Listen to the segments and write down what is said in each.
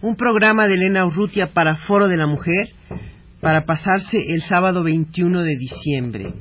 un programa de Elena Urrutia para Foro de la Mujer para pasarse el sábado 21 de diciembre.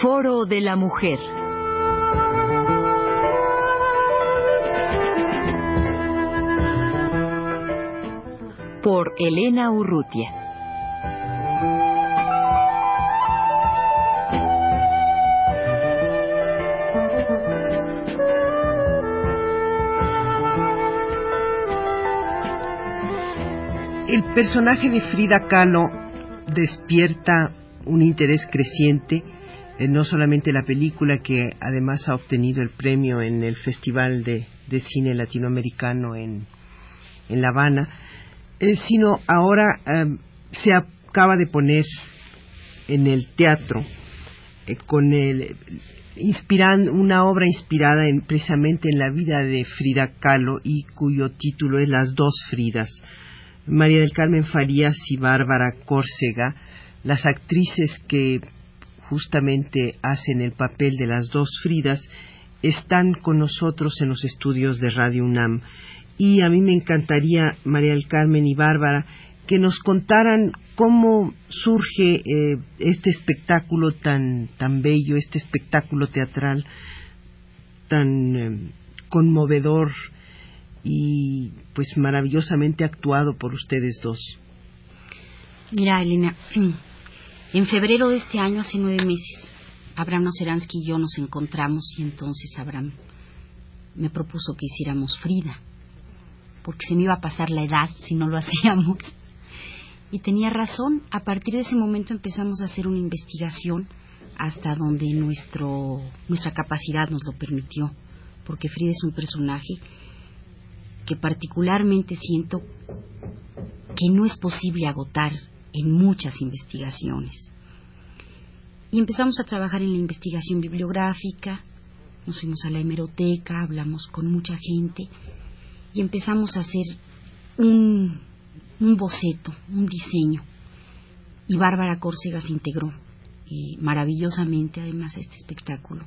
Foro de la Mujer. Por Elena Urrutia. El personaje de Frida Kahlo despierta un interés creciente eh, no solamente la película que además ha obtenido el premio en el Festival de, Cine Latinoamericano en, en La Habana, eh, sino ahora em, se acaba de poner en el teatro eh, con el inspirando una obra inspirada en, precisamente en la vida de Frida Kahlo y cuyo título es Las dos Fridas. María del Carmen Farías y Bárbara Córcega, las actrices que justamente hacen el papel de las dos Fridas, están con nosotros en los estudios de Radio UNAM. Y a mí me encantaría, María del Carmen y Bárbara, que nos contaran cómo surge eh, este espectáculo tan, tan bello, este espectáculo teatral tan eh, conmovedor y pues maravillosamente actuado por ustedes dos. Mira, Elena, en febrero de este año, hace nueve meses, Abraham Oseransky y yo nos encontramos y entonces Abraham me propuso que hiciéramos Frida, porque se me iba a pasar la edad si no lo hacíamos. Y tenía razón, a partir de ese momento empezamos a hacer una investigación hasta donde nuestro, nuestra capacidad nos lo permitió, porque Frida es un personaje que particularmente siento que no es posible agotar en muchas investigaciones. Y empezamos a trabajar en la investigación bibliográfica, nos fuimos a la hemeroteca, hablamos con mucha gente y empezamos a hacer un, un boceto, un diseño. Y Bárbara Córcega se integró eh, maravillosamente además a este espectáculo,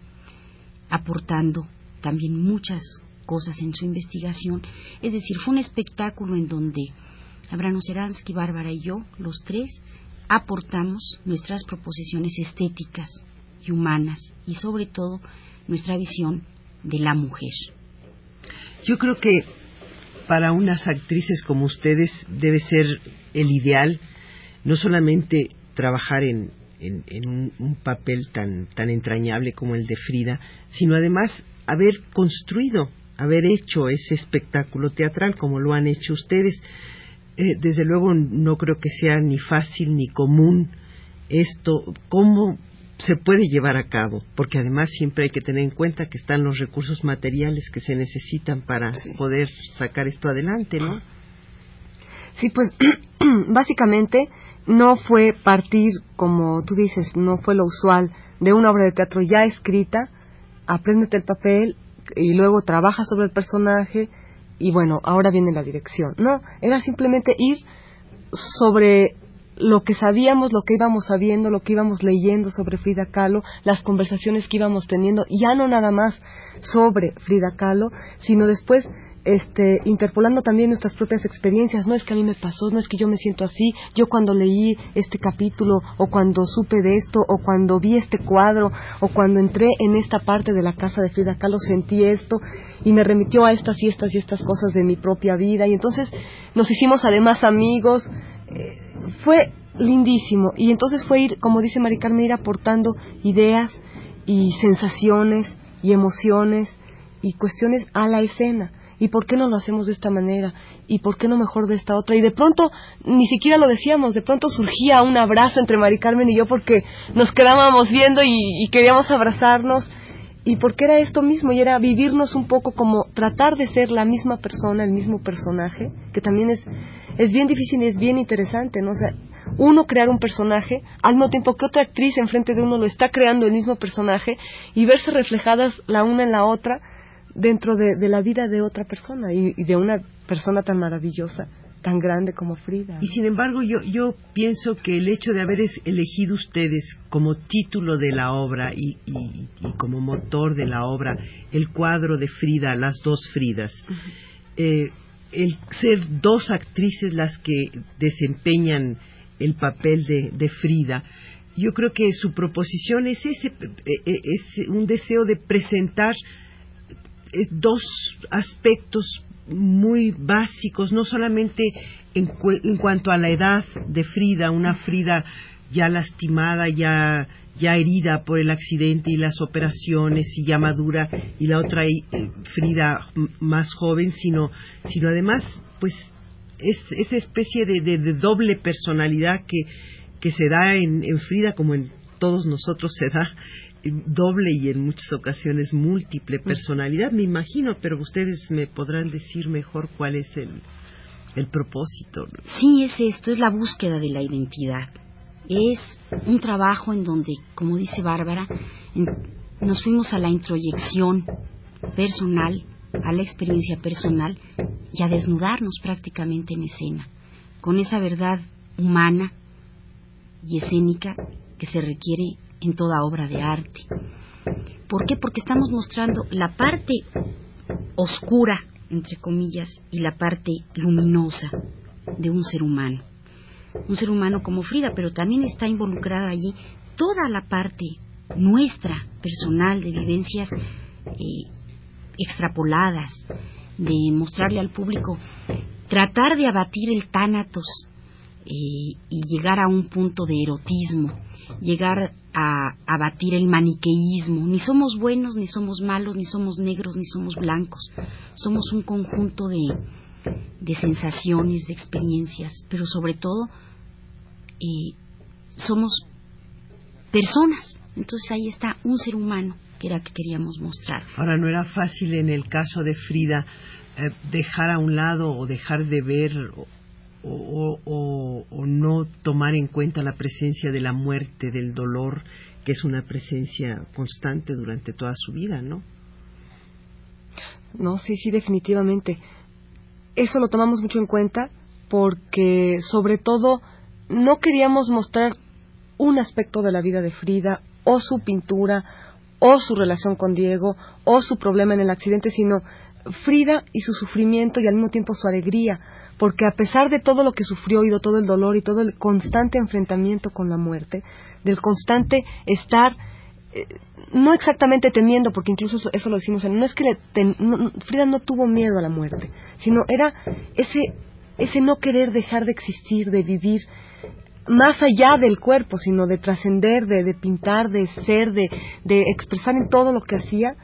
aportando también muchas cosas en su investigación. Es decir, fue un espectáculo en donde Abraham Seransky, Bárbara y yo, los tres, aportamos nuestras proposiciones estéticas y humanas y sobre todo nuestra visión de la mujer. Yo creo que para unas actrices como ustedes debe ser el ideal no solamente trabajar en, un, un, papel tan, tan entrañable como el de Frida, sino además haber construido, haber hecho ese espectáculo teatral como lo han hecho ustedes. Eh, desde luego no creo que sea ni fácil ni común esto, cómo se puede llevar a cabo, porque además siempre hay que tener en cuenta que están los recursos materiales que se necesitan para poder sacar esto adelante, ¿no? Sí, pues básicamente no fue partir, como tú dices, no fue lo usual de una obra de teatro ya escrita, apréndete el papel y luego trabaja sobre el personaje y bueno, ahora viene la dirección. No, era simplemente ir sobre lo que sabíamos, lo que íbamos sabiendo, lo que íbamos leyendo sobre Frida Kahlo, las conversaciones que íbamos teniendo, ya no nada más sobre Frida Kahlo, sino después este, interpolando también nuestras propias experiencias. No es que a mí me pasó, no es que yo me siento así. Yo cuando leí este capítulo, o cuando supe de esto, o cuando vi este cuadro, o cuando entré en esta parte de la casa de Frida Kahlo, sentí esto y me remitió a estas y estas y estas cosas de mi propia vida. Y entonces nos hicimos además amigos. Eh, fue lindísimo. Y entonces fue ir, como dice Mari Carmen, ir aportando ideas y sensaciones y emociones y cuestiones a la escena. ¿Y por qué no lo hacemos de esta manera? ¿Y por qué no mejor de esta otra? Y de pronto, ni siquiera lo decíamos, de pronto surgía un abrazo entre Mari Carmen y yo porque nos quedábamos viendo y, y queríamos abrazarnos y porque era esto mismo y era vivirnos un poco como tratar de ser la misma persona, el mismo personaje, que también es es bien difícil y es bien interesante, ¿no? O sea, uno crear un personaje al mismo tiempo que otra actriz enfrente de uno lo está creando el mismo personaje y verse reflejadas la una en la otra dentro de, la vida de otra persona y, de una persona tan maravillosa tan grande como Frida. Y sin embargo, yo, yo pienso que el hecho de haber elegido ustedes como título de la obra y, y, como motor de la obra el cuadro de Frida, las dos Fridas, eh, el ser dos actrices las que desempeñan el papel de, de Frida, yo creo que su proposición es ese, eh, eh, es un deseo de presentar dos aspectos muy básicos, no solamente en, en, cuanto a la edad de Frida, una Frida ya lastimada, ya, ya herida por el accidente y las operaciones y ya madura, y la otra Frida más joven, sino, sino además, pues, es esa especie de, de, doble personalidad que, que se da en, en Frida como en todos nosotros se da doble y en muchas ocasiones múltiple personalidad, me imagino, pero ustedes me podrán decir mejor cuál es el, el propósito. Sí, es esto, es la búsqueda de la identidad. Es un trabajo en donde, como dice Bárbara, nos fuimos a la introyección personal, a la experiencia personal y a desnudarnos prácticamente en escena, con esa verdad humana y escénica que se requiere en toda obra de arte. ¿Por qué? Porque estamos mostrando la parte oscura, entre comillas, y la parte luminosa de un ser humano. Un ser humano como Frida, pero también está involucrada allí toda la parte nuestra, personal, de vivencias eh, extrapoladas, de mostrarle al público, tratar de abatir el tánatos eh, y llegar a un punto de erotismo, llegar a abatir el maniqueísmo. Ni somos buenos, ni somos malos, ni somos negros, ni somos blancos. Somos un conjunto de, de sensaciones, de experiencias, pero sobre todo eh, somos personas. Entonces ahí está un ser humano que era que queríamos mostrar. Ahora, no era fácil en el caso de Frida eh, dejar a un lado o dejar de ver o, no tomar en cuenta la presencia de la muerte, del dolor, que es una presencia constante durante toda su vida, ¿no? No, sí, sí, definitivamente. Eso lo tomamos mucho en cuenta porque, sobre todo, no queríamos mostrar un aspecto de la vida de Frida o su pintura o su relación con Diego o su problema en el accidente, sino Frida y su sufrimiento y al mismo tiempo su alegría, porque a pesar de todo lo que sufrió y de todo el dolor y todo el constante enfrentamiento con la muerte, del constante estar eh, no exactamente temiendo, porque incluso eso, lo decimos, no es que Frida no tuvo miedo a la muerte, sino era ese, ese no querer dejar de existir, de vivir más allá del cuerpo, sino de trascender, de, de, pintar, de ser, de, de expresar en todo lo que hacía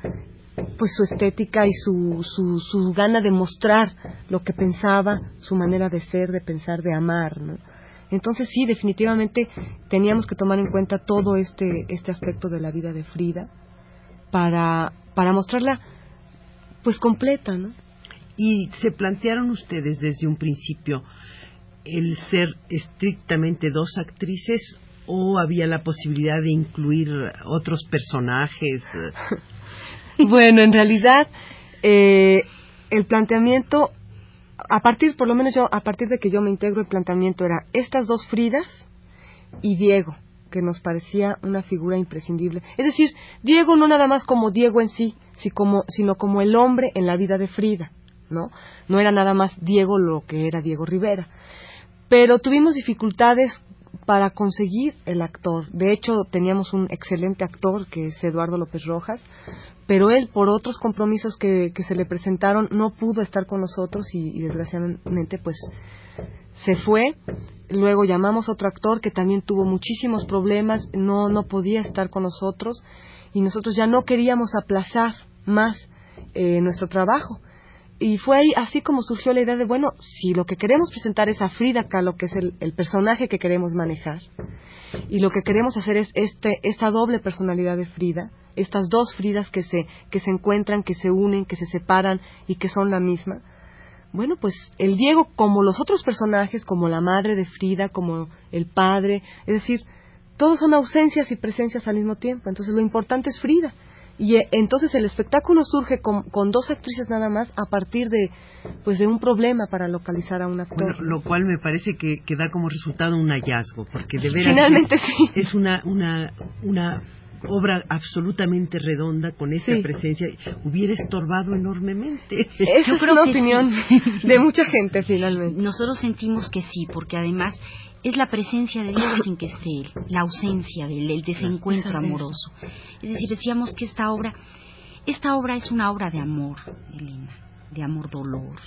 pues su estética y su, su, su gana de mostrar lo que pensaba, su manera de ser, de pensar, de amar, ¿no? Entonces sí, definitivamente teníamos que tomar en cuenta todo este, este aspecto de la vida de Frida para, para mostrarla pues completa, ¿no? Y se plantearon ustedes desde un principio el ser estrictamente dos actrices o había la posibilidad de incluir otros personajes bueno, en realidad, eh, el planteamiento, a partir, por lo menos yo, a partir de que yo me integro, el planteamiento era estas dos Fridas y Diego, que nos parecía una figura imprescindible. Es decir, Diego no nada más como Diego en sí, sino como el hombre en la vida de Frida, ¿no? No era nada más Diego lo que era Diego Rivera. Pero tuvimos dificultades para conseguir el actor. De hecho, teníamos un excelente actor que es Eduardo López Rojas, pero él, por otros compromisos que, se le presentaron, no pudo estar con nosotros y, desgraciadamente, pues, se fue. Luego llamamos a otro actor que también tuvo muchísimos problemas, no, no podía estar con nosotros y nosotros ya no queríamos aplazar más eh, nuestro trabao y fue ahí así como surgió la idea de, bueno, si lo que queremos presentar es a Frida Kahlo, que es el, personaje que queremos manejar, y lo que queremos hacer es este, esta doble personalidad de Frida, estas dos Fridas que se, que se encuentran, que se unen, que se separan y que son la misma, bueno, pues el Diego, como los otros personajes, como la madre de Frida, como el padre, es decir, todos son ausencias y presencias al mismo tiempo. Entonces lo importante es Frida. Y eh, entonces el espectáculo surge con, dos actrices nada más a partir de pues de un problema para localizar a un actor. lo cual me parece que, que, da como resultado un hallazgo, porque de veras Finalmente, es, sí. es una, una, una obra absolutamente redonda con esa presencia hubiera estorbado enormemente. Esa es una opinión de mucha gente finalmente. Nosotros sentimos que sí, porque además es la presencia de Dios sin que esté él, la ausencia de él, el desencuentro amoroso. Es decir, decíamos que esta obra, esta obra es una obra de amor, Elena, de amor dolor,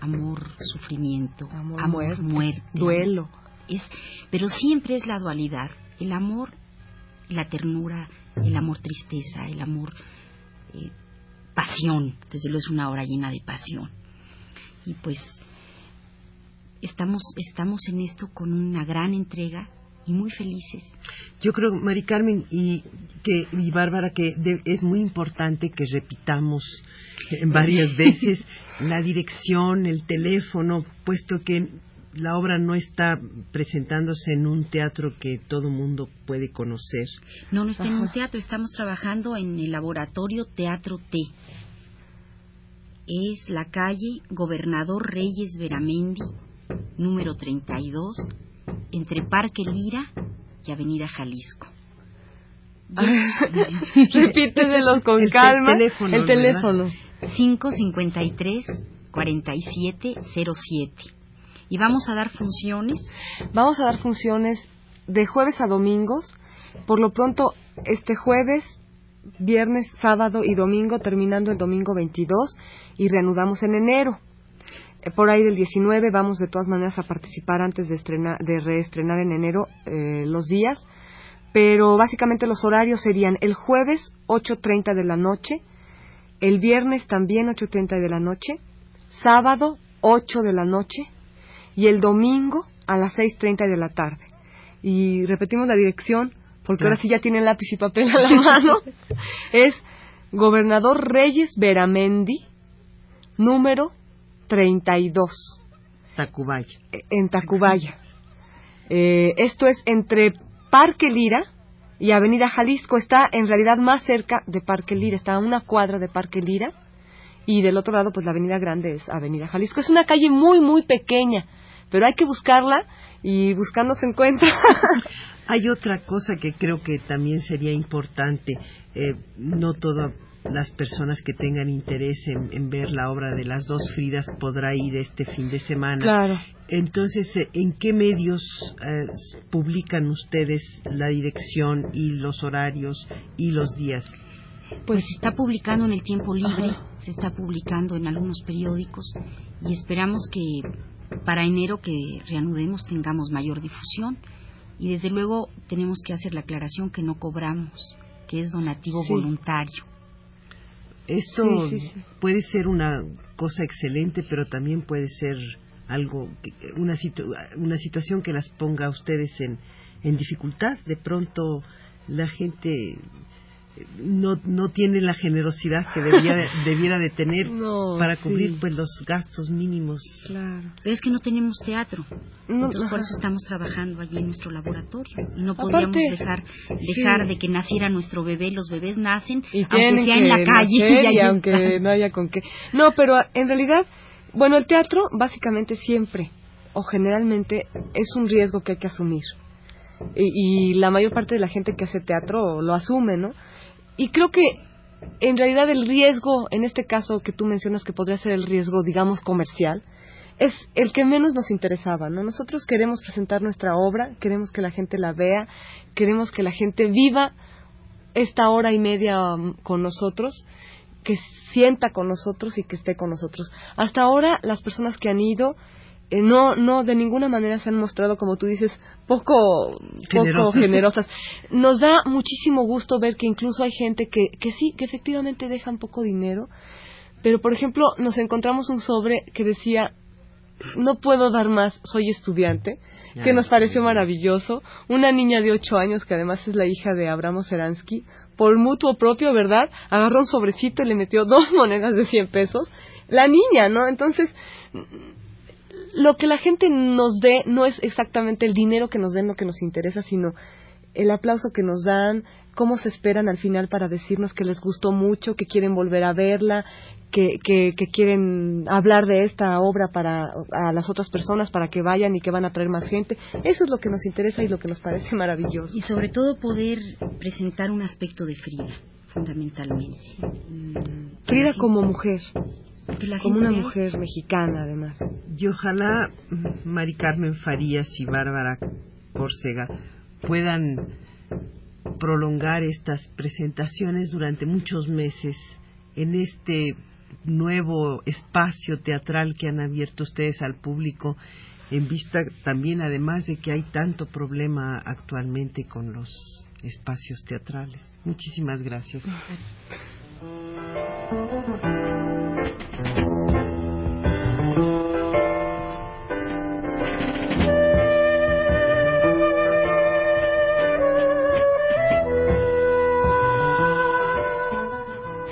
amor sufrimiento, amor, muerte, duelo. Es, pero siempre es la dualidad, el amor la ternura, el amor tristeza, el amor eh, pasión, desde luego es una obra llena de pasión. Y pues estamos, estamos en esto con una gran entrega y muy felices. Yo creo, Mari Carmen y, que, y Bárbara, que es muy importante que repitamos varias veces la dirección, el teléfono, puesto que la obra no está presentándose en un teatro que todo mundo puede conocer. No, no está en un teatro, estamos trabajando en el laboratorio Teatro T. Es la calle Gobernador Reyes Veramendi, número 32, entre Parque Lira y Avenida Jalisco. Repítetelo con calma. Teléfono, el teléfono. 553 4707 ¿Y vamos a dar funciones? Vamos a dar funciones de jueves a domingos. Por lo pronto, este jueves, viernes, sábado y domingo, terminando el domingo 22 y reanudamos en enero. Eh, por ahí del 19 vamos de todas maneras a participar antes de, de reestrenar en enero eh, los días, pero básicamente los horarios serían el jueves 8.30 de la noche, el viernes también 8.30 de la noche, sábado 8 de la noche, y el domingo a las 6.30 de la tarde. Y repetimos la dirección, porque ahora sí ya tienen lápiz y papel a la mano. es Gobernador Reyes Veramendi, número 32. Tacubaya. E, en Tacubaya. Eh, esto es entre Parque Lira y Avenida Jalisco. Está en realidad más cerca de Parque Lira, está a una cuadra de Parque Lira. Y del otro lado, pues la Avenida Grande es Avenida Jalisco. Es una calle muy, muy pequeña pero hay que buscarla y buscando se encuentra. hay otra cosa que creo que también sería importante. Eh, no todas las personas que tengan interés en, ver la obra de las dos Fridas podrá ir este fin de semana. Claro. Entonces, eh, ¿en qué medios eh, publican ustedes la dirección y los horarios y los días? Pues se está publicando en el tiempo libre, se está publicando en algunos periódicos y esperamos que para enero que reanudemos tengamos mayor difusión y desde luego tenemos que hacer la aclaración que no cobramos, que es donativo voluntario. Esto puede ser una cosa excelente, pero también puede ser algo, una, una situación que las ponga a ustedes en, en dificultad. De pronto la gente no, no tiene la generosidad que debiera de tener para cubrir pues los gastos mínimos. Claro. Pero es que no tenemos teatro. Entonces por eso estamos trabajando allí en nuestro laboratorio y no podíamos dejar dejar de que naciera nuestro bebé. Los bebés nacen aunque sea en la calle y, aunque no haya con qué. No, pero en realidad, bueno, el teatro básicamente siempre o generalmente es un riesgo que hay que asumir. y, la mayor parte de la gente que hace teatro lo asume, ¿no? Y creo que en realidad el riesgo, en este caso que tú mencionas que podría ser el riesgo, digamos, comercial, es el que menos nos interesaba, ¿no? Nosotros queremos presentar nuestra obra, queremos que la gente la vea, queremos que la gente viva esta hora y media um, con nosotros, que sienta con nosotros y que esté con nosotros. Hasta ahora las personas que han ido no, no, de ninguna manera se han mostrado, como tú dices, poco, poco generosas. Nos da muchísimo gusto ver que incluso hay gente que, que sí, que efectivamente dejan poco dinero, pero por ejemplo nos encontramos un sobre que decía no puedo dar más, soy estudiante, que nos pareció maravilloso. Una niña de ocho años, que además es la hija de Abramo Seransky, por mutuo propio, ¿verdad? Agarró un sobrecito y le metió dos monedas de cien pesos. La niña, ¿no? Entonces, lo que la gente nos dé no es exactamente el dinero que nos den lo que nos interesa, sino el aplauso que nos dan, cómo se esperan al final para decirnos que les gustó mucho, que quieren volver a verla, que, que, quieren hablar de esta obra para a las otras personas para que vayan y que van a traer más gente. Eso es lo que nos interesa y lo que nos parece maravilloso. Y sobre todo poder presentar un aspecto de Frida, fundamentalmente. Frida como mujer. Como una mujer mexicana, además. Y ojalá Mari Carmen Farías y Bárbara Córcega puedan prolongar estas presentaciones durante muchos meses en este nuevo espacio teatral que han abierto ustedes al público en vista también además de que hay tanto problema actualmente con los espacios teatrales. Muchísimas gracias.